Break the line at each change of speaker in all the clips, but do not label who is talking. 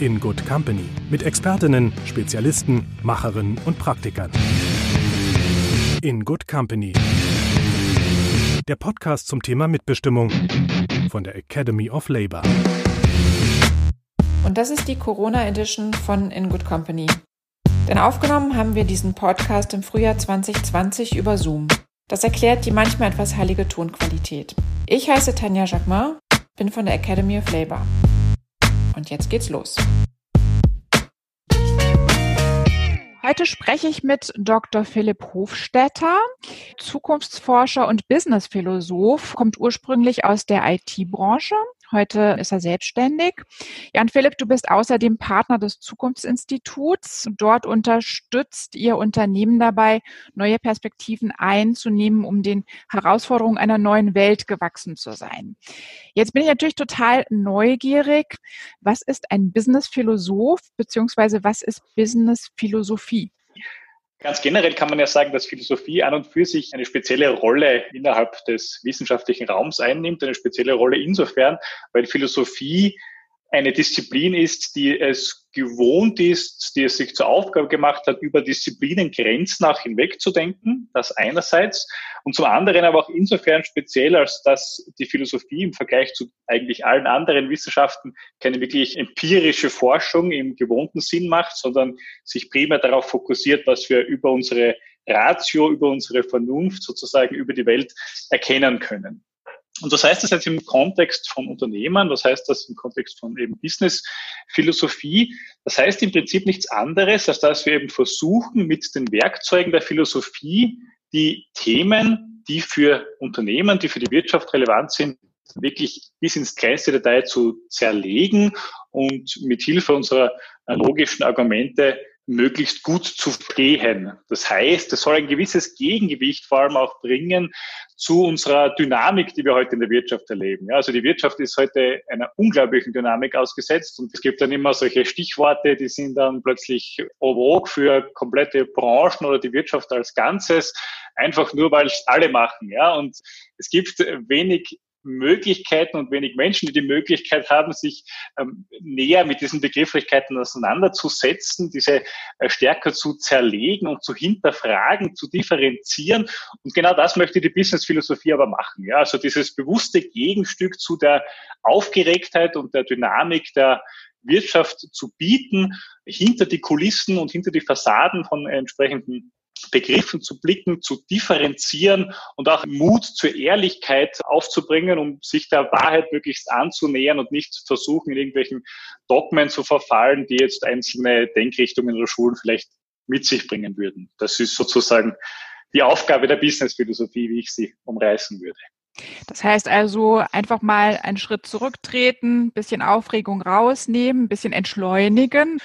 in Good Company mit Expertinnen, Spezialisten, Macherinnen und Praktikern. In Good Company. Der Podcast zum Thema Mitbestimmung von der Academy of Labor.
Und das ist die Corona Edition von In Good Company. Denn aufgenommen haben wir diesen Podcast im Frühjahr 2020 über Zoom. Das erklärt die manchmal etwas heilige Tonqualität. Ich heiße Tanja Jacquemin, bin von der Academy of Labor. Und jetzt geht's los. Heute spreche ich mit Dr. Philipp Hofstetter, Zukunftsforscher und Businessphilosoph, kommt ursprünglich aus der IT-Branche Heute ist er selbstständig. Jan Philipp, du bist außerdem Partner des Zukunftsinstituts. Dort unterstützt ihr Unternehmen dabei, neue Perspektiven einzunehmen, um den Herausforderungen einer neuen Welt gewachsen zu sein. Jetzt bin ich natürlich total neugierig. Was ist ein Business-Philosoph beziehungsweise was ist Business-Philosophie?
Ganz generell kann man ja sagen, dass Philosophie an und für sich eine spezielle Rolle innerhalb des wissenschaftlichen Raums einnimmt, eine spezielle Rolle insofern, weil Philosophie eine Disziplin ist, die es gewohnt ist, die es sich zur Aufgabe gemacht hat, über Disziplinengrenzen auch hinwegzudenken, das einerseits, und zum anderen aber auch insofern speziell, als dass die Philosophie im Vergleich zu eigentlich allen anderen Wissenschaften keine wirklich empirische Forschung im gewohnten Sinn macht, sondern sich primär darauf fokussiert, was wir über unsere Ratio, über unsere Vernunft sozusagen über die Welt erkennen können. Und was heißt das jetzt im Kontext von Unternehmen? Was heißt das im Kontext von eben Business-Philosophie? Das heißt im Prinzip nichts anderes, als dass wir eben versuchen, mit den Werkzeugen der Philosophie die Themen, die für Unternehmen, die für die Wirtschaft relevant sind, wirklich bis ins kleinste Detail zu zerlegen und mit Hilfe unserer logischen Argumente möglichst gut zu verstehen. Das heißt, es soll ein gewisses Gegengewicht vor allem auch bringen zu unserer Dynamik, die wir heute in der Wirtschaft erleben. Ja, also die Wirtschaft ist heute einer unglaublichen Dynamik ausgesetzt und es gibt dann immer solche Stichworte, die sind dann plötzlich vogue für komplette Branchen oder die Wirtschaft als Ganzes, einfach nur weil es alle machen. Ja, und es gibt wenig Möglichkeiten und wenig Menschen, die die Möglichkeit haben, sich ähm, näher mit diesen Begrifflichkeiten auseinanderzusetzen, diese äh, stärker zu zerlegen und zu hinterfragen, zu differenzieren. Und genau das möchte die Businessphilosophie aber machen. Ja, also dieses bewusste Gegenstück zu der Aufgeregtheit und der Dynamik der Wirtschaft zu bieten, hinter die Kulissen und hinter die Fassaden von entsprechenden Begriffen zu blicken, zu differenzieren und auch Mut zur Ehrlichkeit aufzubringen, um sich der Wahrheit möglichst anzunähern und nicht zu versuchen, in irgendwelchen Dogmen zu verfallen, die jetzt einzelne Denkrichtungen oder Schulen vielleicht mit sich bringen würden. Das ist sozusagen die Aufgabe der Businessphilosophie, wie ich sie umreißen würde.
Das heißt also einfach mal einen Schritt zurücktreten, bisschen Aufregung rausnehmen, bisschen entschleunigen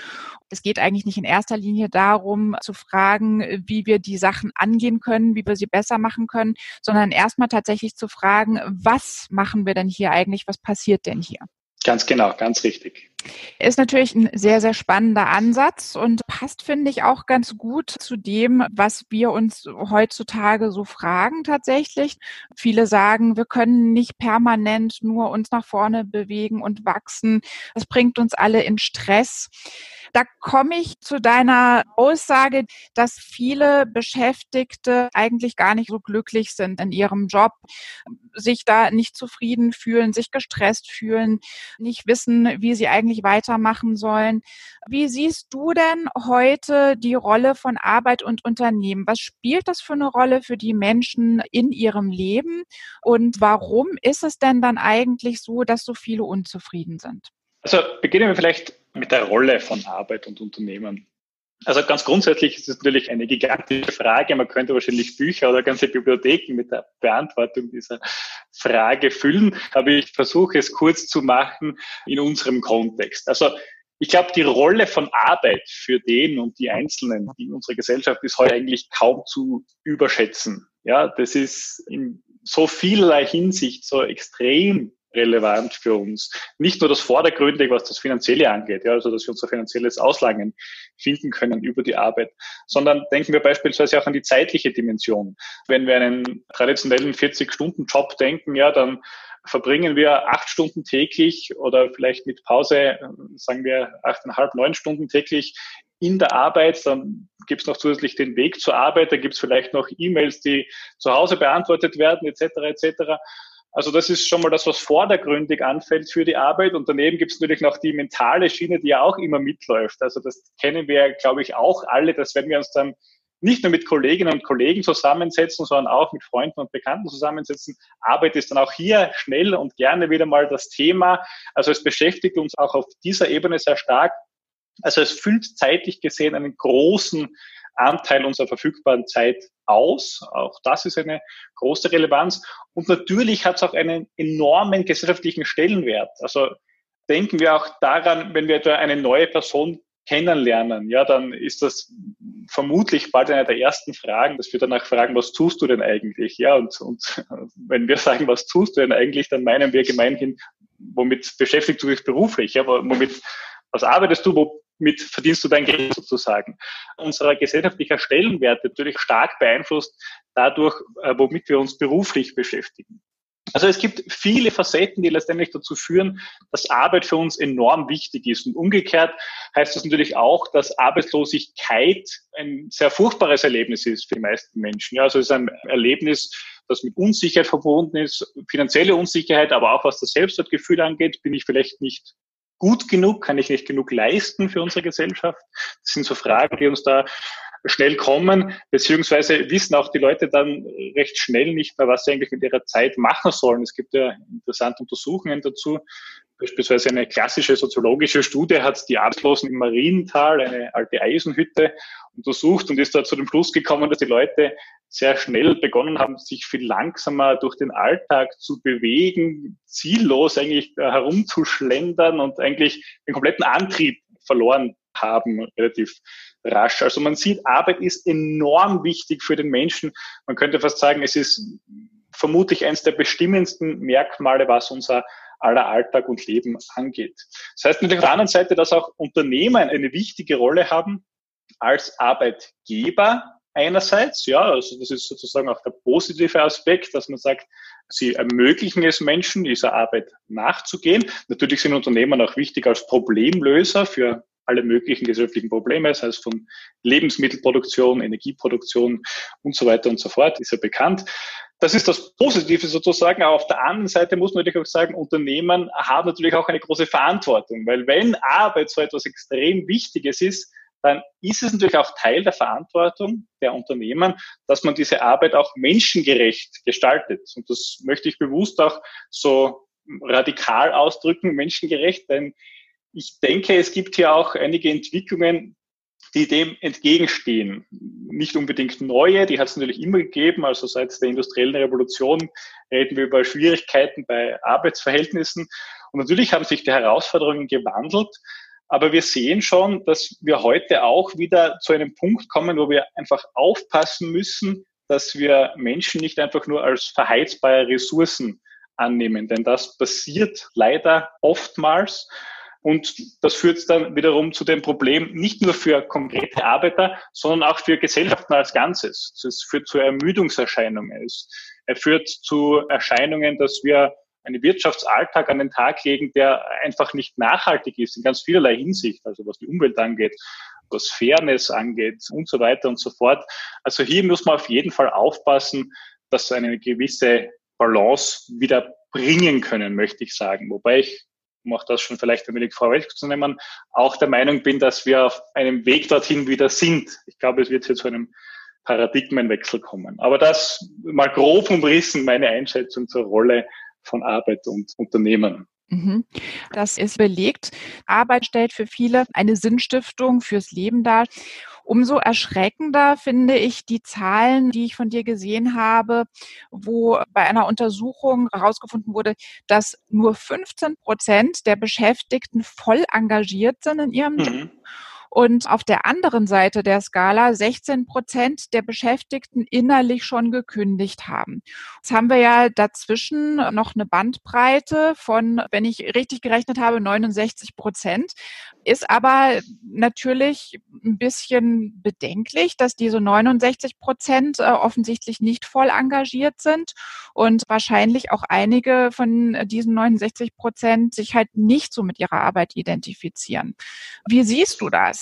es geht eigentlich nicht in erster Linie darum zu fragen, wie wir die Sachen angehen können, wie wir sie besser machen können, sondern erstmal tatsächlich zu fragen, was machen wir denn hier eigentlich, was passiert denn hier?
Ganz genau, ganz richtig.
Ist natürlich ein sehr, sehr spannender Ansatz und passt, finde ich, auch ganz gut zu dem, was wir uns heutzutage so fragen tatsächlich. Viele sagen, wir können nicht permanent nur uns nach vorne bewegen und wachsen. Das bringt uns alle in Stress. Da komme ich zu deiner Aussage, dass viele Beschäftigte eigentlich gar nicht so glücklich sind in ihrem Job, sich da nicht zufrieden fühlen, sich gestresst fühlen, nicht wissen, wie sie eigentlich weitermachen sollen. Wie siehst du denn heute die Rolle von Arbeit und Unternehmen? Was spielt das für eine Rolle für die Menschen in ihrem Leben? Und warum ist es denn dann eigentlich so, dass so viele unzufrieden sind?
Also beginnen wir vielleicht mit der Rolle von Arbeit und Unternehmen. Also ganz grundsätzlich ist es natürlich eine gigantische Frage. Man könnte wahrscheinlich Bücher oder ganze Bibliotheken mit der Beantwortung dieser Frage füllen. Aber ich versuche es kurz zu machen in unserem Kontext. Also ich glaube, die Rolle von Arbeit für den und die Einzelnen in unserer Gesellschaft ist heute eigentlich kaum zu überschätzen. Ja, das ist in so vielerlei Hinsicht so extrem relevant für uns. Nicht nur das Vordergründige, was das Finanzielle angeht, ja, also dass wir unser finanzielles Auslangen finden können über die Arbeit, sondern denken wir beispielsweise auch an die zeitliche Dimension. Wenn wir einen traditionellen 40-Stunden-Job denken, ja, dann verbringen wir acht Stunden täglich oder vielleicht mit Pause, sagen wir achteinhalb, neun Stunden täglich in der Arbeit, dann gibt es noch zusätzlich den Weg zur Arbeit, da gibt es vielleicht noch E-Mails, die zu Hause beantwortet werden, etc. etc. Also das ist schon mal das, was vordergründig anfällt für die Arbeit. Und daneben gibt es natürlich noch die mentale Schiene, die ja auch immer mitläuft. Also das kennen wir, glaube ich, auch alle, dass wenn wir uns dann nicht nur mit Kolleginnen und Kollegen zusammensetzen, sondern auch mit Freunden und Bekannten zusammensetzen. Arbeit ist dann auch hier schnell und gerne wieder mal das Thema. Also es beschäftigt uns auch auf dieser Ebene sehr stark. Also es füllt zeitlich gesehen einen großen Anteil unserer verfügbaren Zeit aus. Auch das ist eine große Relevanz. Und natürlich hat es auch einen enormen gesellschaftlichen Stellenwert. Also denken wir auch daran, wenn wir etwa eine neue Person kennenlernen, ja, dann ist das vermutlich bald eine der ersten Fragen, dass wir danach fragen, was tust du denn eigentlich? Ja, und, und wenn wir sagen, was tust du denn eigentlich, dann meinen wir gemeinhin, womit beschäftigst du dich beruflich? Ja, womit, was arbeitest du, womit verdienst du dein Geld sozusagen? Unser gesellschaftlicher Stellenwert natürlich stark beeinflusst dadurch, äh, womit wir uns beruflich beschäftigen. Also es gibt viele Facetten, die letztendlich dazu führen, dass Arbeit für uns enorm wichtig ist. Und umgekehrt heißt das natürlich auch, dass Arbeitslosigkeit ein sehr furchtbares Erlebnis ist für die meisten Menschen. Ja, also es ist ein Erlebnis, das mit Unsicherheit verbunden ist, finanzielle Unsicherheit, aber auch was das Selbstwertgefühl angeht, bin ich vielleicht nicht gut genug, kann ich nicht genug leisten für unsere Gesellschaft. Das sind so Fragen, die uns da schnell kommen, beziehungsweise wissen auch die Leute dann recht schnell nicht mehr, was sie eigentlich mit ihrer Zeit machen sollen. Es gibt ja interessante Untersuchungen dazu. Beispielsweise eine klassische soziologische Studie hat die Arbeitslosen im Mariental, eine alte Eisenhütte, untersucht und ist da zu dem Schluss gekommen, dass die Leute sehr schnell begonnen haben, sich viel langsamer durch den Alltag zu bewegen, ziellos eigentlich herumzuschlendern und eigentlich den kompletten Antrieb verloren haben, relativ rasch. Also man sieht, Arbeit ist enorm wichtig für den Menschen. Man könnte fast sagen, es ist vermutlich eines der bestimmendsten Merkmale, was unser aller Alltag und Leben angeht. Das heißt natürlich auf der anderen Seite, dass auch Unternehmen eine wichtige Rolle haben als Arbeitgeber einerseits, ja, also das ist sozusagen auch der positive Aspekt, dass man sagt, sie ermöglichen es Menschen, dieser Arbeit nachzugehen. Natürlich sind Unternehmen auch wichtig als Problemlöser für alle möglichen gesellschaftlichen Probleme, sei es von Lebensmittelproduktion, Energieproduktion und so weiter und so fort, ist ja bekannt. Das ist das Positive sozusagen. Aber auf der anderen Seite muss man natürlich auch sagen, Unternehmen haben natürlich auch eine große Verantwortung, weil wenn Arbeit so etwas extrem Wichtiges ist, dann ist es natürlich auch Teil der Verantwortung der Unternehmen, dass man diese Arbeit auch menschengerecht gestaltet. Und das möchte ich bewusst auch so radikal ausdrücken, menschengerecht, denn ich denke, es gibt hier auch einige Entwicklungen, die dem entgegenstehen. Nicht unbedingt neue, die hat es natürlich immer gegeben. Also seit der industriellen Revolution reden wir über Schwierigkeiten bei Arbeitsverhältnissen. Und natürlich haben sich die Herausforderungen gewandelt. Aber wir sehen schon, dass wir heute auch wieder zu einem Punkt kommen, wo wir einfach aufpassen müssen, dass wir Menschen nicht einfach nur als verheizbare Ressourcen annehmen. Denn das passiert leider oftmals. Und das führt dann wiederum zu dem Problem nicht nur für konkrete Arbeiter, sondern auch für Gesellschaften als Ganzes. Es führt zu Ermüdungserscheinungen. Es führt zu Erscheinungen, dass wir einen Wirtschaftsalltag an den Tag legen, der einfach nicht nachhaltig ist in ganz vielerlei Hinsicht, also was die Umwelt angeht, was Fairness angeht und so weiter und so fort. Also hier muss man auf jeden Fall aufpassen, dass eine gewisse Balance wieder bringen können, möchte ich sagen. Wobei ich um auch das schon vielleicht ein wenig vorwegzunehmen, auch der Meinung bin, dass wir auf einem Weg dorthin wieder sind. Ich glaube, es wird hier zu einem Paradigmenwechsel kommen. Aber das mal grob umrissen, meine Einschätzung zur Rolle von Arbeit und Unternehmen.
Mhm. Das ist belegt. Arbeit stellt für viele eine Sinnstiftung fürs Leben dar. Umso erschreckender finde ich die Zahlen, die ich von dir gesehen habe, wo bei einer Untersuchung herausgefunden wurde, dass nur 15 Prozent der Beschäftigten voll engagiert sind in ihrem Job. Und auf der anderen Seite der Skala 16 Prozent der Beschäftigten innerlich schon gekündigt haben. Jetzt haben wir ja dazwischen noch eine Bandbreite von, wenn ich richtig gerechnet habe, 69 Prozent. Ist aber natürlich ein bisschen bedenklich, dass diese 69 Prozent äh, offensichtlich nicht voll engagiert sind und wahrscheinlich auch einige von diesen 69 Prozent sich halt nicht so mit ihrer Arbeit identifizieren. Wie siehst du das?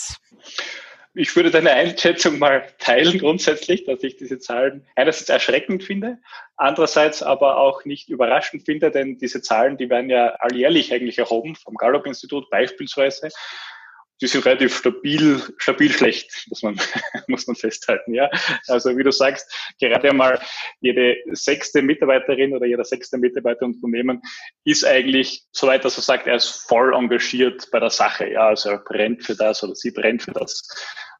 Ich würde deine Einschätzung mal teilen grundsätzlich, dass ich diese Zahlen einerseits erschreckend finde, andererseits aber auch nicht überraschend finde, denn diese Zahlen, die werden ja alljährlich eigentlich erhoben vom Gallup-Institut beispielsweise die sind relativ stabil, stabil schlecht, muss man, muss man festhalten, ja. Also, wie du sagst, gerade einmal jede sechste Mitarbeiterin oder jeder sechste Mitarbeiter Unternehmen ist eigentlich, soweit dass er sagt, er ist voll engagiert bei der Sache, ja. Also, er brennt für das oder sie brennt für das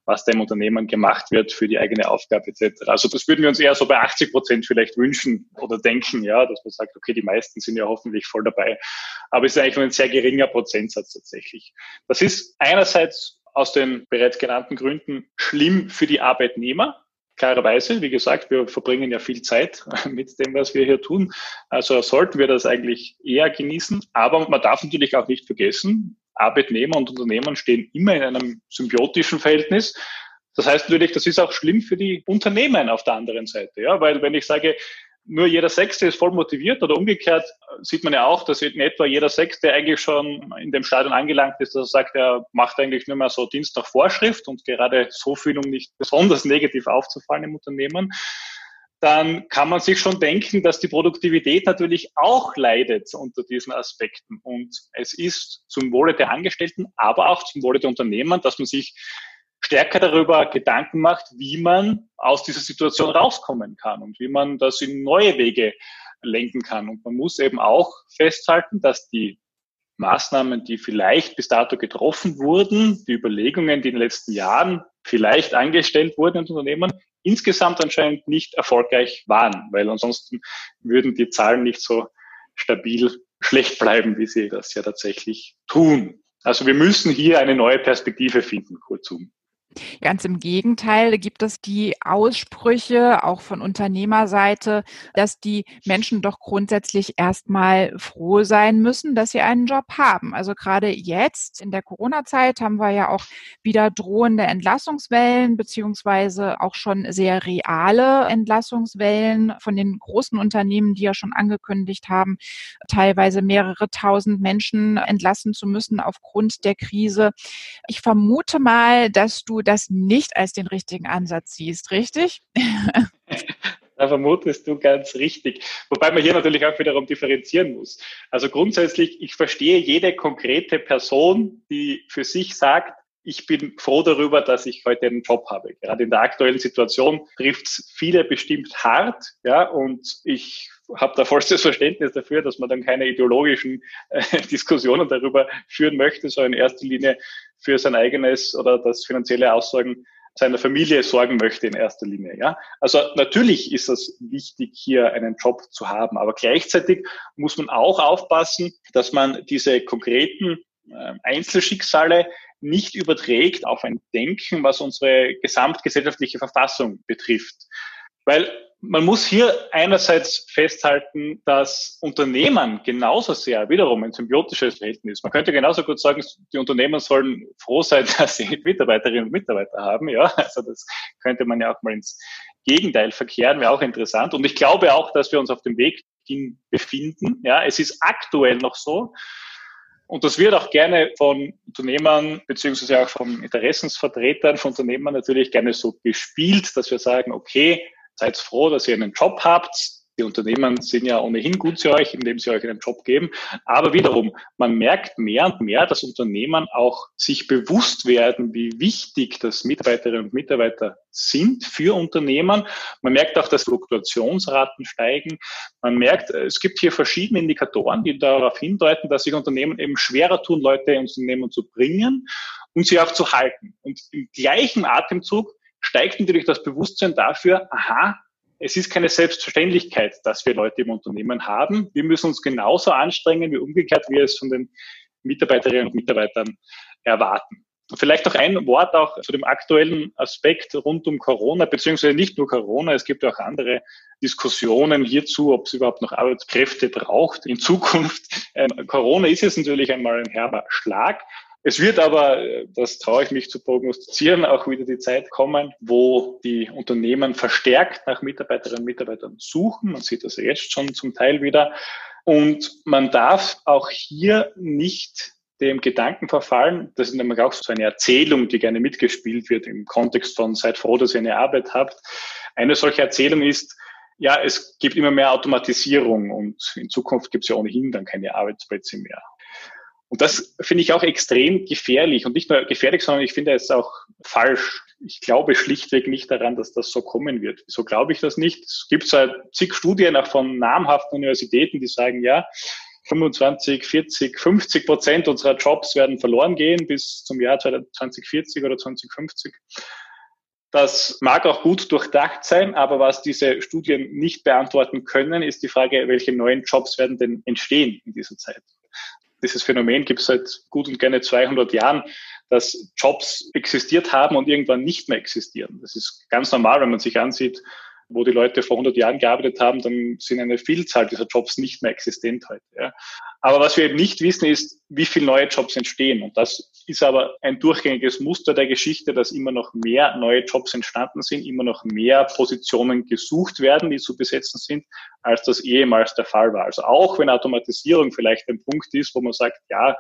was da im Unternehmen gemacht wird für die eigene Aufgabe etc. Also das würden wir uns eher so bei 80 Prozent vielleicht wünschen oder denken, ja, dass man sagt, okay, die meisten sind ja hoffentlich voll dabei. Aber es ist eigentlich nur ein sehr geringer Prozentsatz tatsächlich. Das ist einerseits aus den bereits genannten Gründen schlimm für die Arbeitnehmer, klarerweise, wie gesagt, wir verbringen ja viel Zeit mit dem, was wir hier tun. Also sollten wir das eigentlich eher genießen. Aber man darf natürlich auch nicht vergessen, Arbeitnehmer und Unternehmen stehen immer in einem symbiotischen Verhältnis. Das heißt natürlich, das ist auch schlimm für die Unternehmen auf der anderen Seite, ja, weil wenn ich sage, nur jeder Sechste ist voll motiviert oder umgekehrt sieht man ja auch, dass in etwa jeder Sechste eigentlich schon in dem Stadion angelangt ist, dass er sagt, er macht eigentlich nur mehr so Dienst nach Vorschrift und gerade so viel, um nicht besonders negativ aufzufallen im Unternehmen dann kann man sich schon denken, dass die Produktivität natürlich auch leidet unter diesen Aspekten. Und es ist zum Wohle der Angestellten, aber auch zum Wohle der Unternehmen, dass man sich stärker darüber Gedanken macht, wie man aus dieser Situation rauskommen kann und wie man das in neue Wege lenken kann. Und man muss eben auch festhalten, dass die Maßnahmen, die vielleicht bis dato getroffen wurden, die Überlegungen, die in den letzten Jahren vielleicht angestellt wurden in Unternehmen, insgesamt anscheinend nicht erfolgreich waren, weil ansonsten würden die Zahlen nicht so stabil schlecht bleiben, wie sie das ja tatsächlich tun. Also wir müssen hier eine neue Perspektive finden, kurzum.
Ganz im Gegenteil gibt es die Aussprüche auch von Unternehmerseite, dass die Menschen doch grundsätzlich erstmal froh sein müssen, dass sie einen Job haben. Also gerade jetzt in der Corona-Zeit haben wir ja auch wieder drohende Entlassungswellen beziehungsweise auch schon sehr reale Entlassungswellen von den großen Unternehmen, die ja schon angekündigt haben, teilweise mehrere tausend Menschen entlassen zu müssen aufgrund der Krise. Ich vermute mal, dass du das nicht als den richtigen Ansatz siehst, richtig?
Da vermutest du ganz richtig. Wobei man hier natürlich auch wiederum differenzieren muss. Also grundsätzlich, ich verstehe jede konkrete Person, die für sich sagt, ich bin froh darüber, dass ich heute einen Job habe. Gerade in der aktuellen Situation trifft es viele bestimmt hart, ja, und ich habe da vollstes Verständnis dafür, dass man dann keine ideologischen äh, Diskussionen darüber führen möchte, sondern in erster Linie für sein eigenes oder das finanzielle Aussorgen seiner Familie sorgen möchte in erster Linie. Ja? Also natürlich ist es wichtig, hier einen Job zu haben, aber gleichzeitig muss man auch aufpassen, dass man diese konkreten äh, Einzelschicksale nicht überträgt auf ein Denken, was unsere gesamtgesellschaftliche Verfassung betrifft. Weil man muss hier einerseits festhalten, dass Unternehmen genauso sehr wiederum ein symbiotisches Verhältnis. Man könnte genauso gut sagen, die Unternehmen sollen froh sein, dass sie Mitarbeiterinnen und Mitarbeiter haben. Ja, also das könnte man ja auch mal ins Gegenteil verkehren, wäre auch interessant. Und ich glaube auch, dass wir uns auf dem Weg hin befinden. Ja, es ist aktuell noch so. Und das wird auch gerne von Unternehmern beziehungsweise auch von Interessensvertretern von Unternehmern natürlich gerne so gespielt, dass wir sagen, okay, Seid froh, dass ihr einen Job habt. Die Unternehmen sind ja ohnehin gut zu euch, indem sie euch einen Job geben. Aber wiederum, man merkt mehr und mehr, dass Unternehmen auch sich bewusst werden, wie wichtig das Mitarbeiterinnen und Mitarbeiter sind für Unternehmen. Man merkt auch, dass Fluktuationsraten steigen. Man merkt, es gibt hier verschiedene Indikatoren, die darauf hindeuten, dass sich Unternehmen eben schwerer tun, Leute ins Unternehmen zu bringen. und sie auch zu halten. Und im gleichen Atemzug steigt natürlich das Bewusstsein dafür, aha, es ist keine Selbstverständlichkeit, dass wir Leute im Unternehmen haben. Wir müssen uns genauso anstrengen wie umgekehrt wir es von den Mitarbeiterinnen und Mitarbeitern erwarten. Vielleicht noch ein Wort auch zu dem aktuellen Aspekt rund um Corona, beziehungsweise nicht nur Corona, es gibt auch andere Diskussionen hierzu, ob es überhaupt noch Arbeitskräfte braucht in Zukunft. Ähm, Corona ist jetzt natürlich einmal ein herber Schlag. Es wird aber, das traue ich mich zu prognostizieren, auch wieder die Zeit kommen, wo die Unternehmen verstärkt nach Mitarbeiterinnen und Mitarbeitern suchen. Man sieht das jetzt schon zum Teil wieder. Und man darf auch hier nicht dem Gedanken verfallen, das ist nämlich auch so eine Erzählung, die gerne mitgespielt wird im Kontext von seid froh, dass ihr eine Arbeit habt. Eine solche Erzählung ist, ja, es gibt immer mehr Automatisierung und in Zukunft gibt es ja ohnehin dann keine Arbeitsplätze mehr. Und das finde ich auch extrem gefährlich und nicht nur gefährlich, sondern ich finde es auch falsch. Ich glaube schlichtweg nicht daran, dass das so kommen wird. Wieso glaube ich das nicht? Es gibt seit zig Studien auch von namhaften Universitäten, die sagen, ja, 25, 40, 50 Prozent unserer Jobs werden verloren gehen bis zum Jahr 2040 oder 2050. Das mag auch gut durchdacht sein, aber was diese Studien nicht beantworten können, ist die Frage, welche neuen Jobs werden denn entstehen in dieser Zeit. Dieses Phänomen gibt es seit gut und gerne 200 Jahren, dass Jobs existiert haben und irgendwann nicht mehr existieren. Das ist ganz normal, wenn man sich ansieht, wo die Leute vor 100 Jahren gearbeitet haben, dann sind eine Vielzahl dieser Jobs nicht mehr existent heute. Ja. Aber was wir eben nicht wissen, ist, wie viele neue Jobs entstehen. Und das ist aber ein durchgängiges Muster der Geschichte, dass immer noch mehr neue Jobs entstanden sind, immer noch mehr Positionen gesucht werden, die zu besetzen sind, als das ehemals der Fall war. Also auch wenn Automatisierung vielleicht ein Punkt ist, wo man sagt, ja,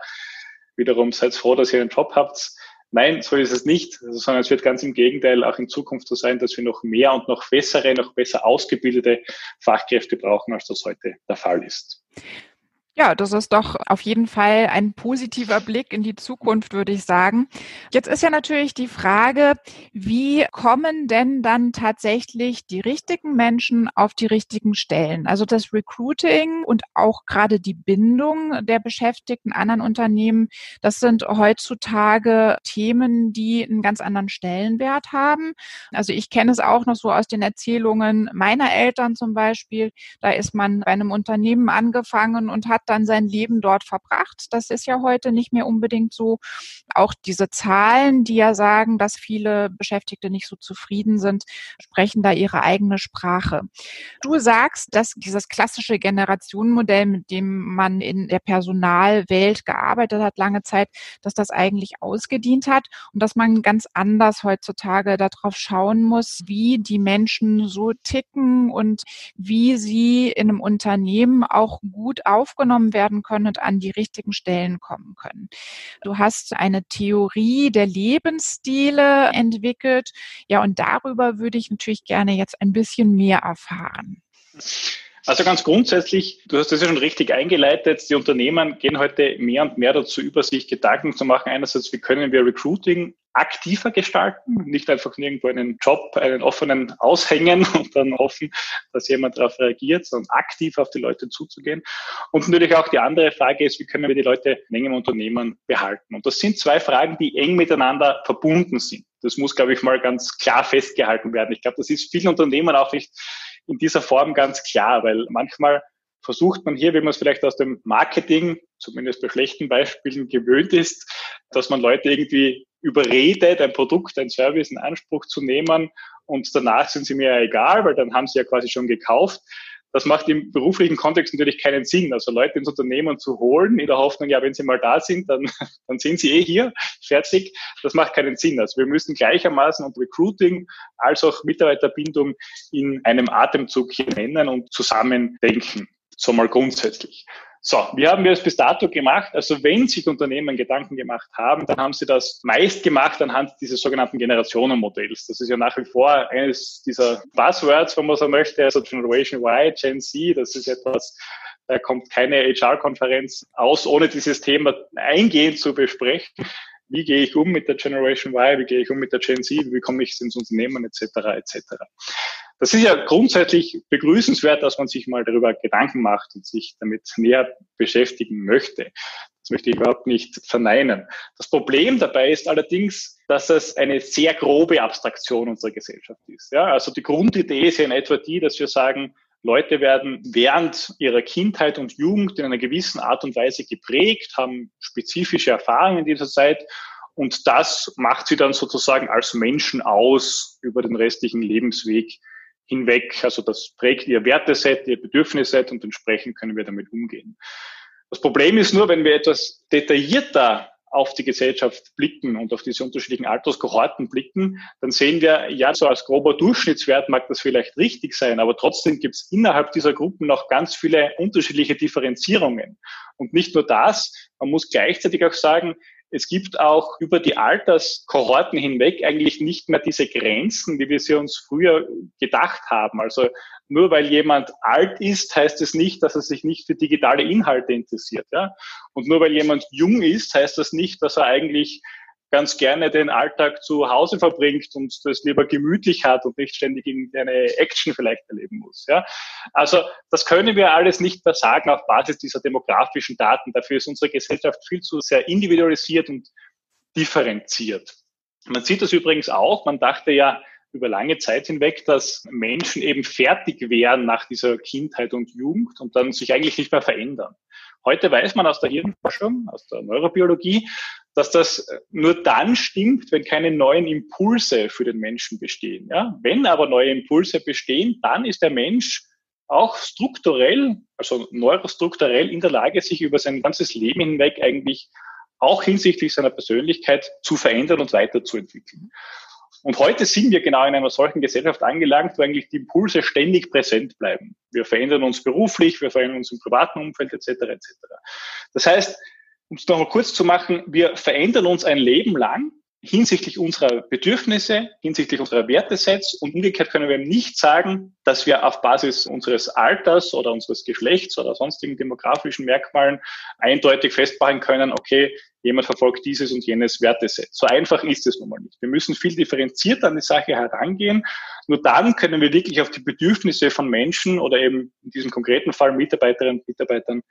wiederum seid froh, dass ihr einen Job habt, Nein, so ist es nicht, also, sondern es wird ganz im Gegenteil auch in Zukunft so sein, dass wir noch mehr und noch bessere, noch besser ausgebildete Fachkräfte brauchen, als das heute der Fall ist.
Ja, das ist doch auf jeden Fall ein positiver Blick in die Zukunft, würde ich sagen. Jetzt ist ja natürlich die Frage, wie kommen denn dann tatsächlich die richtigen Menschen auf die richtigen Stellen? Also das Recruiting und auch gerade die Bindung der Beschäftigten anderen Unternehmen, das sind heutzutage Themen, die einen ganz anderen Stellenwert haben. Also ich kenne es auch noch so aus den Erzählungen meiner Eltern zum Beispiel. Da ist man bei einem Unternehmen angefangen und hat dann sein Leben dort verbracht. Das ist ja heute nicht mehr unbedingt so. Auch diese Zahlen, die ja sagen, dass viele Beschäftigte nicht so zufrieden sind, sprechen da ihre eigene Sprache. Du sagst, dass dieses klassische Generationenmodell, mit dem man in der Personalwelt gearbeitet hat, lange Zeit, dass das eigentlich ausgedient hat und dass man ganz anders heutzutage darauf schauen muss, wie die Menschen so ticken und wie sie in einem Unternehmen auch gut aufgenommen aufgenommen werden können und an die richtigen Stellen kommen können. Du hast eine Theorie der Lebensstile entwickelt. Ja, und darüber würde ich natürlich gerne jetzt ein bisschen mehr erfahren.
Also ganz grundsätzlich, du hast das ja schon richtig eingeleitet, die Unternehmen gehen heute mehr und mehr dazu über, sich Gedanken zu machen, einerseits, wie können wir Recruiting aktiver gestalten, nicht einfach nirgendwo einen Job, einen offenen aushängen und dann hoffen, dass jemand darauf reagiert, sondern aktiv auf die Leute zuzugehen. Und natürlich auch die andere Frage ist, wie können wir die Leute länger im Unternehmen behalten? Und das sind zwei Fragen, die eng miteinander verbunden sind. Das muss, glaube ich, mal ganz klar festgehalten werden. Ich glaube, das ist vielen Unternehmen auch nicht in dieser Form ganz klar, weil manchmal versucht man hier, wie man es vielleicht aus dem Marketing, zumindest bei schlechten Beispielen, gewöhnt ist, dass man Leute irgendwie überredet, ein Produkt, ein Service in Anspruch zu nehmen und danach sind sie mir ja egal, weil dann haben sie ja quasi schon gekauft. Das macht im beruflichen Kontext natürlich keinen Sinn. Also Leute ins Unternehmen zu holen, in der Hoffnung, ja, wenn sie mal da sind, dann, dann sind sie eh hier, fertig. Das macht keinen Sinn. Also wir müssen gleichermaßen und Recruiting als auch Mitarbeiterbindung in einem Atemzug hier nennen und zusammen denken. So mal grundsätzlich. So, wie haben wir es bis dato gemacht? Also wenn sich Unternehmen Gedanken gemacht haben, dann haben sie das meist gemacht anhand dieses sogenannten Generationenmodells. Das ist ja nach wie vor eines dieser Buzzwords, wenn man so möchte, also Generation Y, Gen Z, das ist etwas, da kommt keine HR-Konferenz aus, ohne dieses Thema eingehend zu besprechen wie gehe ich um mit der Generation Y, wie gehe ich um mit der Gen Z, wie komme ich ins Unternehmen etc. etc. Das ist ja grundsätzlich begrüßenswert, dass man sich mal darüber Gedanken macht und sich damit näher beschäftigen möchte. Das möchte ich überhaupt nicht verneinen. Das Problem dabei ist allerdings, dass es eine sehr grobe Abstraktion unserer Gesellschaft ist. Ja, also die Grundidee ist ja in etwa die, dass wir sagen, Leute werden während ihrer Kindheit und Jugend in einer gewissen Art und Weise geprägt, haben spezifische Erfahrungen in dieser Zeit und das macht sie dann sozusagen als Menschen aus über den restlichen Lebensweg hinweg. Also das prägt ihr Werteset, ihr Bedürfnisset und entsprechend können wir damit umgehen. Das Problem ist nur, wenn wir etwas detaillierter auf die Gesellschaft blicken und auf diese unterschiedlichen Alterskohorten blicken, dann sehen wir, ja, so als grober Durchschnittswert mag das vielleicht richtig sein, aber trotzdem gibt es innerhalb dieser Gruppen noch ganz viele unterschiedliche Differenzierungen. Und nicht nur das, man muss gleichzeitig auch sagen, es gibt auch über die Alterskohorten hinweg eigentlich nicht mehr diese Grenzen, wie wir sie uns früher gedacht haben. Also nur weil jemand alt ist, heißt es nicht, dass er sich nicht für digitale Inhalte interessiert. Ja? Und nur weil jemand jung ist, heißt das nicht, dass er eigentlich ganz gerne den Alltag zu Hause verbringt und das lieber gemütlich hat und nicht ständig irgendeine Action vielleicht erleben muss. Ja? Also das können wir alles nicht mehr sagen auf Basis dieser demografischen Daten. Dafür ist unsere Gesellschaft viel zu sehr individualisiert und differenziert. Man sieht das übrigens auch. Man dachte ja über lange Zeit hinweg, dass Menschen eben fertig wären nach dieser Kindheit und Jugend und dann sich eigentlich nicht mehr verändern. Heute weiß man aus der Hirnforschung, aus der Neurobiologie, dass das nur dann stimmt, wenn keine neuen Impulse für den Menschen bestehen. Ja? Wenn aber neue Impulse bestehen, dann ist der Mensch auch strukturell, also neurostrukturell in der Lage, sich über sein ganzes Leben hinweg eigentlich auch hinsichtlich seiner Persönlichkeit zu verändern und weiterzuentwickeln. Und heute sind wir genau in einer solchen Gesellschaft angelangt, wo eigentlich die Impulse ständig präsent bleiben. Wir verändern uns beruflich, wir verändern uns im privaten Umfeld etc. etc. Das heißt, um es nochmal kurz zu machen, wir verändern uns ein Leben lang hinsichtlich unserer Bedürfnisse, hinsichtlich unserer Wertesets und umgekehrt können wir nicht sagen, dass wir auf Basis unseres Alters oder unseres Geschlechts oder sonstigen demografischen Merkmalen eindeutig festmachen können, okay, jemand verfolgt dieses und jenes Werteset. So einfach ist es nun mal nicht. Wir müssen viel differenzierter an die Sache herangehen. Nur dann können wir wirklich auf die Bedürfnisse von Menschen oder eben in diesem konkreten Fall Mitarbeiterinnen und Mitarbeitern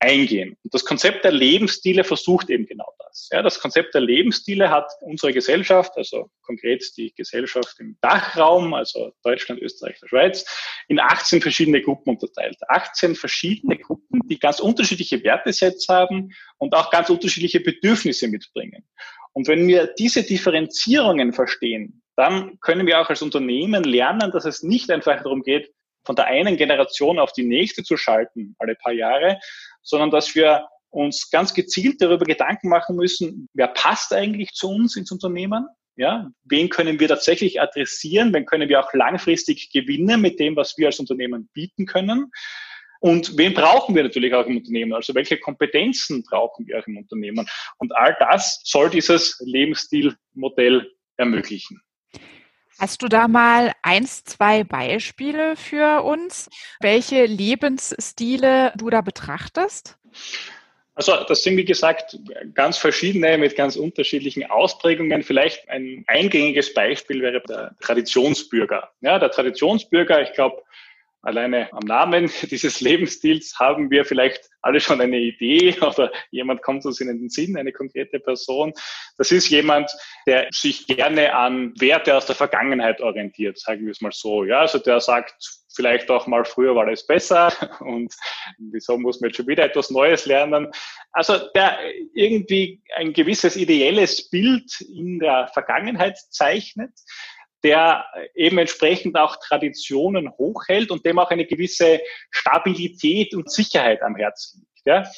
eingehen. Und das Konzept der Lebensstile versucht eben genau das. Ja, das Konzept der Lebensstile hat unsere Gesellschaft, also konkret die Gesellschaft im Dachraum, also Deutschland, Österreich, der Schweiz, in 18 verschiedene Gruppen unterteilt. 18 verschiedene Gruppen, die ganz unterschiedliche Wertesätze haben und auch ganz unterschiedliche Bedürfnisse mitbringen. Und wenn wir diese Differenzierungen verstehen, dann können wir auch als Unternehmen lernen, dass es nicht einfach darum geht, von der einen Generation auf die nächste zu schalten, alle paar Jahre, sondern dass wir uns ganz gezielt darüber Gedanken machen müssen, wer passt eigentlich zu uns ins Unternehmen? Ja, wen können wir tatsächlich adressieren? Wen können wir auch langfristig gewinnen mit dem, was wir als Unternehmen bieten können? Und wen brauchen wir natürlich auch im Unternehmen? Also welche Kompetenzen brauchen wir auch im Unternehmen? Und all das soll dieses Lebensstilmodell ermöglichen.
Hast du da mal eins, zwei Beispiele für uns, welche Lebensstile du da betrachtest?
Also das sind, wie gesagt, ganz verschiedene mit ganz unterschiedlichen Ausprägungen. Vielleicht ein eingängiges Beispiel wäre der Traditionsbürger. Ja, der Traditionsbürger, ich glaube, Alleine am Namen dieses Lebensstils haben wir vielleicht alle schon eine Idee oder jemand kommt uns in den Sinn, eine konkrete Person. Das ist jemand, der sich gerne an Werte aus der Vergangenheit orientiert, sagen wir es mal so. Ja, also der sagt vielleicht auch mal, früher war alles besser und wieso muss man jetzt schon wieder etwas Neues lernen? Also der irgendwie ein gewisses ideelles Bild in der Vergangenheit zeichnet der eben entsprechend auch Traditionen hochhält und dem auch eine gewisse Stabilität und Sicherheit am Herzen liegt. Ja?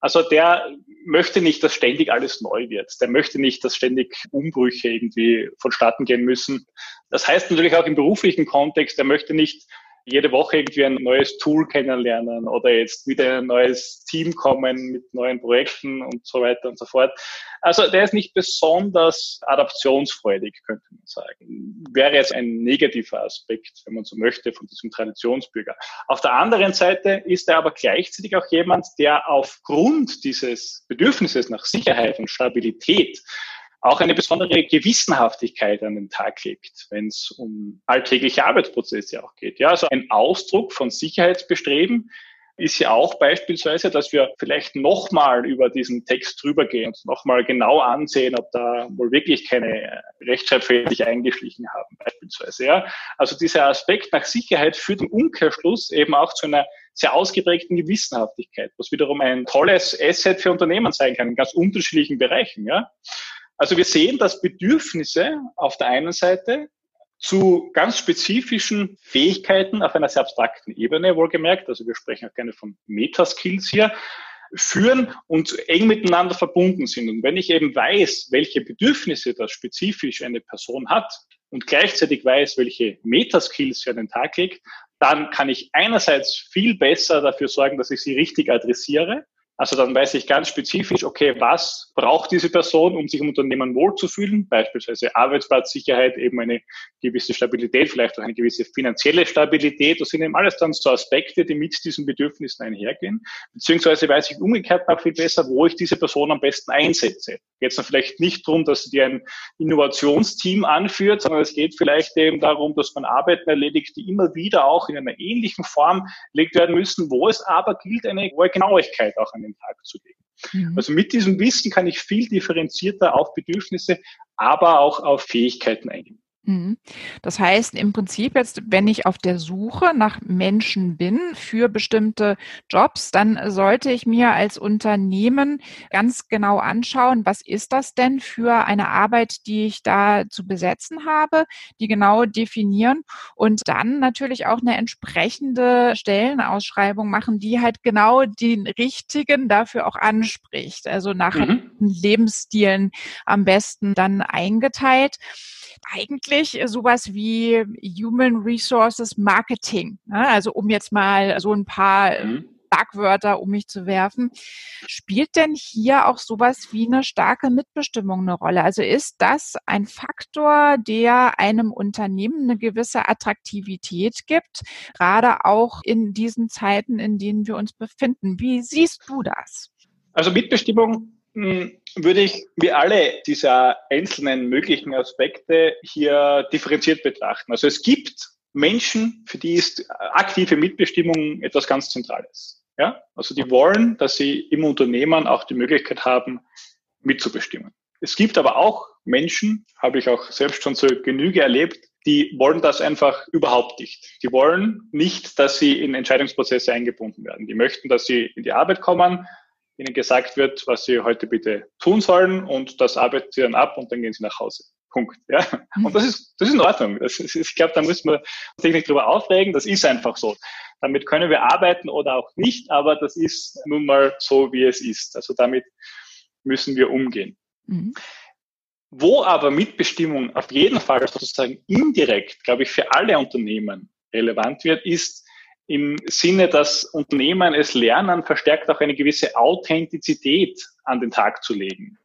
Also der möchte nicht, dass ständig alles neu wird. Der möchte nicht, dass ständig Umbrüche irgendwie vonstatten gehen müssen. Das heißt natürlich auch im beruflichen Kontext, er möchte nicht jede Woche irgendwie ein neues Tool kennenlernen oder jetzt wieder ein neues Team kommen mit neuen Projekten und so weiter und so fort. Also der ist nicht besonders adaptionsfreudig, könnte man sagen. Wäre jetzt ein negativer Aspekt, wenn man so möchte, von diesem Traditionsbürger. Auf der anderen Seite ist er aber gleichzeitig auch jemand, der aufgrund dieses Bedürfnisses nach Sicherheit und Stabilität auch eine besondere Gewissenhaftigkeit an den Tag legt, wenn es um alltägliche Arbeitsprozesse auch geht. Ja, also ein Ausdruck von Sicherheitsbestreben, ist ja auch beispielsweise, dass wir vielleicht nochmal über diesen Text drüber gehen und nochmal genau ansehen, ob da wohl wirklich keine Rechtschreibfehler sich eingeschlichen haben, beispielsweise. Ja. Also dieser Aspekt nach Sicherheit führt im Umkehrschluss eben auch zu einer sehr ausgeprägten Gewissenhaftigkeit, was wiederum ein tolles Asset für Unternehmen sein kann, in ganz unterschiedlichen Bereichen. Ja. Also wir sehen, dass Bedürfnisse auf der einen Seite zu ganz spezifischen Fähigkeiten auf einer sehr abstrakten Ebene, wohlgemerkt, also wir sprechen auch gerne von Metaskills hier, führen und eng miteinander verbunden sind. Und wenn ich eben weiß, welche Bedürfnisse das spezifisch eine Person hat und gleichzeitig weiß, welche Metaskills sie an den Tag legt, dann kann ich einerseits viel besser dafür sorgen, dass ich sie richtig adressiere also dann weiß ich ganz spezifisch, okay, was braucht diese Person, um sich im Unternehmen wohlzufühlen? Beispielsweise Arbeitsplatzsicherheit, eben eine gewisse Stabilität, vielleicht auch eine gewisse finanzielle Stabilität. Das sind eben alles dann so Aspekte, die mit diesen Bedürfnissen einhergehen. Beziehungsweise weiß ich umgekehrt auch viel besser, wo ich diese Person am besten einsetze. Jetzt dann vielleicht nicht darum, dass sie ein Innovationsteam anführt, sondern es geht vielleicht eben darum, dass man Arbeiten erledigt, die immer wieder auch in einer ähnlichen Form gelegt werden müssen, wo es aber gilt, eine hohe Genauigkeit auch an den Tag zu legen. Mhm. Also mit diesem Wissen kann ich viel differenzierter auf Bedürfnisse, aber auch auf Fähigkeiten eingehen.
Mhm. Das heißt im Prinzip jetzt, wenn ich auf der Suche nach Menschen bin für bestimmte Jobs, dann sollte ich mir als Unternehmen ganz genau anschauen, was ist das denn für eine Arbeit, die ich da zu besetzen habe, die genau definieren und dann natürlich auch eine entsprechende Stellenausschreibung machen, die halt genau den richtigen dafür auch anspricht. Also nach mhm. Lebensstilen am besten dann eingeteilt eigentlich sowas wie Human Resources Marketing. Ne? Also um jetzt mal so ein paar mhm. Schlagwörter um mich zu werfen. Spielt denn hier auch sowas wie eine starke Mitbestimmung eine Rolle? Also ist das ein Faktor, der einem Unternehmen eine gewisse Attraktivität gibt, gerade auch in diesen Zeiten, in denen wir uns befinden? Wie siehst du das?
Also Mitbestimmung würde ich wie alle dieser einzelnen möglichen Aspekte hier differenziert betrachten. Also es gibt Menschen, für die ist aktive Mitbestimmung etwas ganz Zentrales. Ja? Also die wollen, dass sie im Unternehmen auch die Möglichkeit haben, mitzubestimmen. Es gibt aber auch Menschen, habe ich auch selbst schon zur Genüge erlebt, die wollen das einfach überhaupt nicht. Die wollen nicht, dass sie in Entscheidungsprozesse eingebunden werden. Die möchten, dass sie in die Arbeit kommen, ihnen gesagt wird, was sie heute bitte tun sollen und das arbeiten sie dann ab und dann gehen sie nach Hause. Punkt. Ja. Mhm. Und das ist, das ist in Ordnung. Das ist, ich glaube, da müssen wir uns nicht drüber aufregen. Das ist einfach so. Damit können wir arbeiten oder auch nicht, aber das ist nun mal so, wie es ist. Also damit müssen wir umgehen. Mhm. Wo aber Mitbestimmung auf jeden Fall sozusagen indirekt, glaube ich, für alle Unternehmen relevant wird, ist, im Sinne, dass Unternehmen es lernen, verstärkt auch eine gewisse Authentizität an den Tag zu legen.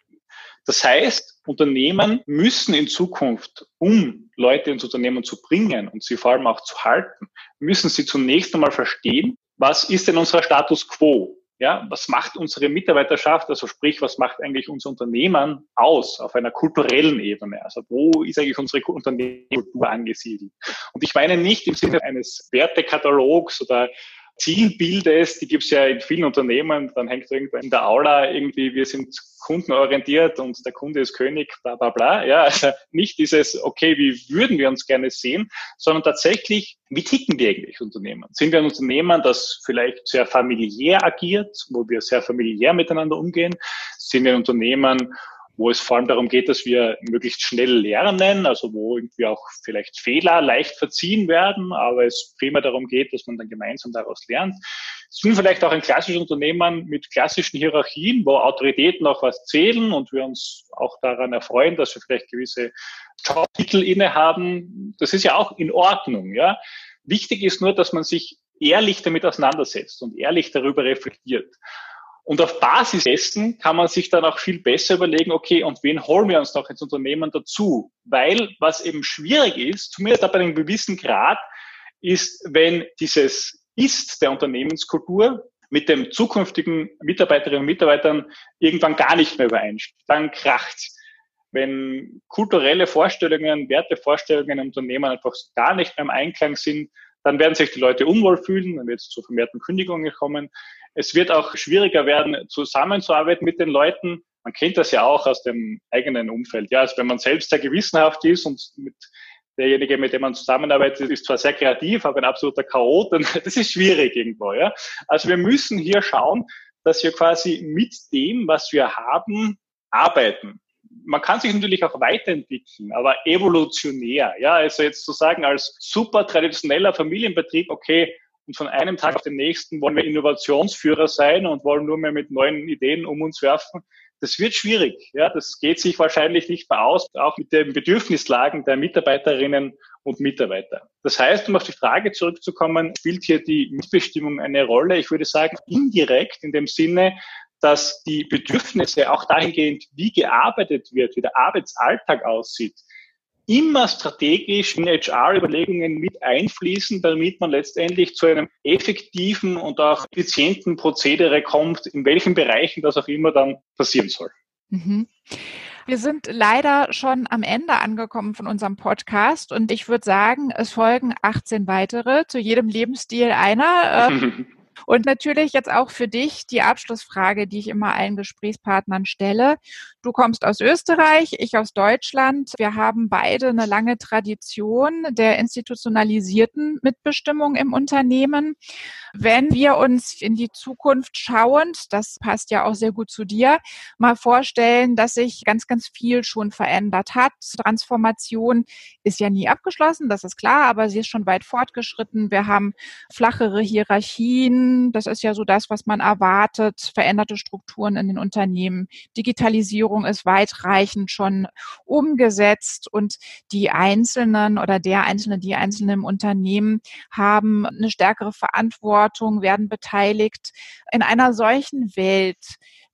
Das heißt, Unternehmen müssen in Zukunft, um Leute ins Unternehmen zu bringen und sie vor allem auch zu halten, müssen sie zunächst einmal verstehen, was ist denn unser Status quo? Ja, was macht unsere Mitarbeiterschaft, also sprich, was macht eigentlich unser Unternehmen aus auf einer kulturellen Ebene? Also wo ist eigentlich unsere Unternehmenskultur angesiedelt? Und ich meine nicht im Sinne eines Wertekatalogs oder Zielbildes, die gibt es ja in vielen Unternehmen, dann hängt irgendwo in der Aula irgendwie, wir sind kundenorientiert und der Kunde ist König, bla bla bla. Ja, also nicht dieses, okay, wie würden wir uns gerne sehen, sondern tatsächlich, wie ticken wir eigentlich Unternehmen? Sind wir ein Unternehmen, das vielleicht sehr familiär agiert, wo wir sehr familiär miteinander umgehen? Sind wir ein Unternehmen, wo es vor allem darum geht, dass wir möglichst schnell lernen, also wo irgendwie auch vielleicht Fehler leicht verziehen werden, aber es prima darum geht, dass man dann gemeinsam daraus lernt. Es sind vielleicht auch ein klassisches Unternehmen mit klassischen Hierarchien, wo Autoritäten auch was zählen und wir uns auch daran erfreuen, dass wir vielleicht gewisse Jobtitel innehaben. Das ist ja auch in Ordnung, ja. Wichtig ist nur, dass man sich ehrlich damit auseinandersetzt und ehrlich darüber reflektiert. Und auf Basis dessen kann man sich dann auch viel besser überlegen, okay, und wen holen wir uns noch ins Unternehmen dazu? Weil was eben schwierig ist, zumindest ab einem gewissen Grad, ist, wenn dieses Ist der Unternehmenskultur mit dem zukünftigen Mitarbeiterinnen und Mitarbeitern irgendwann gar nicht mehr übereinstimmt. Dann kracht Wenn kulturelle Vorstellungen, Wertevorstellungen im Unternehmen einfach gar nicht mehr im Einklang sind, dann werden sich die Leute unwohl fühlen, dann wird es zu vermehrten Kündigungen kommen. Es wird auch schwieriger werden, zusammenzuarbeiten mit den Leuten. Man kennt das ja auch aus dem eigenen Umfeld. Ja, also wenn man selbst sehr gewissenhaft ist und mit derjenige, mit dem man zusammenarbeitet, ist zwar sehr kreativ, aber ein absoluter Chaot, das ist schwierig irgendwo. Ja? Also wir müssen hier schauen, dass wir quasi mit dem, was wir haben, arbeiten. Man kann sich natürlich auch weiterentwickeln, aber evolutionär. Ja, also jetzt zu sagen, als super traditioneller Familienbetrieb, okay, und von einem Tag auf den nächsten wollen wir Innovationsführer sein und wollen nur mehr mit neuen Ideen um uns werfen. Das wird schwierig. Ja, das geht sich wahrscheinlich nicht mehr aus, auch mit den Bedürfnislagen der Mitarbeiterinnen und Mitarbeiter. Das heißt, um auf die Frage zurückzukommen, spielt hier die Mitbestimmung eine Rolle? Ich würde sagen, indirekt in dem Sinne, dass die Bedürfnisse auch dahingehend, wie gearbeitet wird, wie der Arbeitsalltag aussieht, immer strategisch in HR-Überlegungen mit einfließen, damit man letztendlich zu einem effektiven und auch effizienten Prozedere kommt, in welchen Bereichen das auch immer dann passieren soll. Mhm.
Wir sind leider schon am Ende angekommen von unserem Podcast und ich würde sagen, es folgen 18 weitere, zu jedem Lebensstil einer. Und natürlich jetzt auch für dich die Abschlussfrage, die ich immer allen Gesprächspartnern stelle. Du kommst aus Österreich, ich aus Deutschland. Wir haben beide eine lange Tradition der institutionalisierten Mitbestimmung im Unternehmen. Wenn wir uns in die Zukunft schauend, das passt ja auch sehr gut zu dir, mal vorstellen, dass sich ganz, ganz viel schon verändert hat. Transformation ist ja nie abgeschlossen, das ist klar, aber sie ist schon weit fortgeschritten. Wir haben flachere Hierarchien, das ist ja so das, was man erwartet, veränderte Strukturen in den Unternehmen. Digitalisierung ist weitreichend schon umgesetzt und die Einzelnen oder der Einzelne, die Einzelnen im Unternehmen haben eine stärkere Verantwortung Verantwortung, werden beteiligt. In einer solchen Welt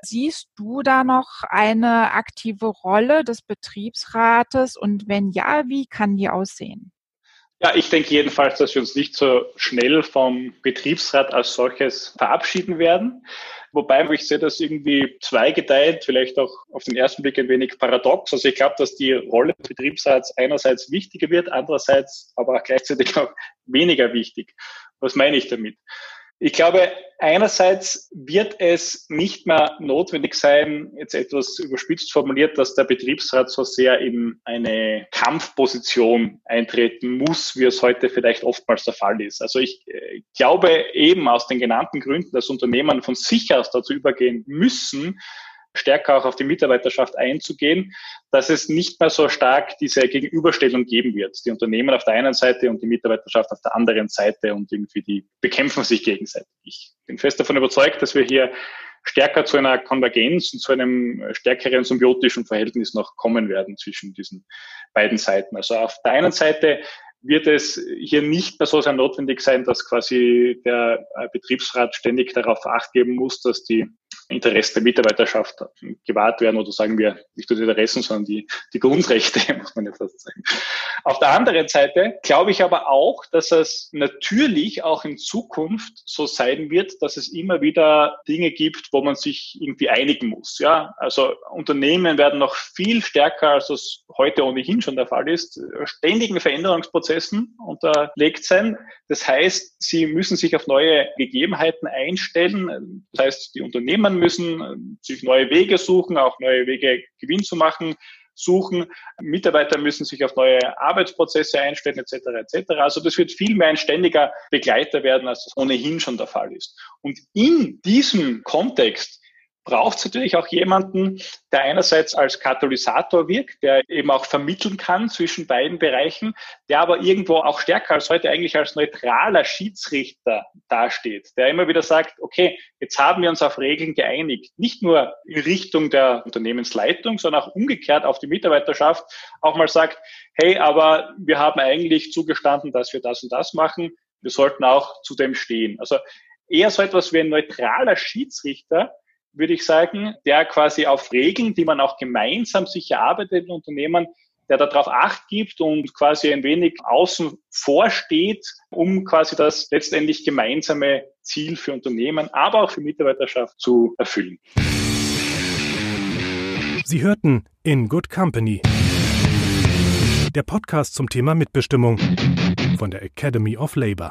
siehst du da noch eine aktive Rolle des Betriebsrates und wenn ja, wie kann die aussehen?
Ja, ich denke jedenfalls, dass wir uns nicht so schnell vom Betriebsrat als solches verabschieden werden. Wobei ich sehe das irgendwie zweigeteilt, vielleicht auch auf den ersten Blick ein wenig paradox. Also ich glaube, dass die Rolle des Betriebsrats einerseits wichtiger wird, andererseits aber auch gleichzeitig auch weniger wichtig. Was meine ich damit? Ich glaube, einerseits wird es nicht mehr notwendig sein, jetzt etwas überspitzt formuliert, dass der Betriebsrat so sehr in eine Kampfposition eintreten muss, wie es heute vielleicht oftmals der Fall ist. Also ich äh, glaube eben aus den genannten Gründen, dass Unternehmen von sich aus dazu übergehen müssen, stärker auch auf die Mitarbeiterschaft einzugehen, dass es nicht mehr so stark diese Gegenüberstellung geben wird. Die Unternehmen auf der einen Seite und die Mitarbeiterschaft auf der anderen Seite und irgendwie die bekämpfen sich gegenseitig. Ich bin fest davon überzeugt, dass wir hier stärker zu einer Konvergenz und zu einem stärkeren symbiotischen Verhältnis noch kommen werden zwischen diesen beiden Seiten. Also auf der einen Seite wird es hier nicht mehr so sehr notwendig sein, dass quasi der Betriebsrat ständig darauf acht geben muss, dass die Interessen der Mitarbeiterschaft gewahrt werden oder sagen wir nicht nur die Interessen, sondern die, die Grundrechte, muss man jetzt fast sagen. Auf der anderen Seite glaube ich aber auch, dass es natürlich auch in Zukunft so sein wird, dass es immer wieder Dinge gibt, wo man sich irgendwie einigen muss. Ja, also Unternehmen werden noch viel stärker, als es heute ohnehin schon der Fall ist, ständigen Veränderungsprozessen unterlegt sein. Das heißt, sie müssen sich auf neue Gegebenheiten einstellen. Das heißt, die Unternehmen müssen sich neue Wege suchen, auch neue Wege Gewinn zu machen suchen. Mitarbeiter müssen sich auf neue Arbeitsprozesse einstellen, etc. etc. Also das wird viel mehr ein ständiger Begleiter werden, als das ohnehin schon der Fall ist. Und in diesem Kontext braucht es natürlich auch jemanden, der einerseits als Katalysator wirkt, der eben auch vermitteln kann zwischen beiden Bereichen, der aber irgendwo auch stärker als heute eigentlich als neutraler Schiedsrichter dasteht, der immer wieder sagt, okay, jetzt haben wir uns auf Regeln geeinigt, nicht nur in Richtung der Unternehmensleitung, sondern auch umgekehrt auf die Mitarbeiterschaft, auch mal sagt, hey, aber wir haben eigentlich zugestanden, dass wir das und das machen, wir sollten auch zu dem stehen. Also eher so etwas wie ein neutraler Schiedsrichter, würde ich sagen, der quasi auf Regeln, die man auch gemeinsam sich erarbeitet in Unternehmen, der darauf Acht gibt und quasi ein wenig außen vorsteht, um quasi das letztendlich gemeinsame Ziel für Unternehmen, aber auch für Mitarbeiterschaft zu erfüllen.
Sie hörten In Good Company, der Podcast zum Thema Mitbestimmung von der Academy of Labor.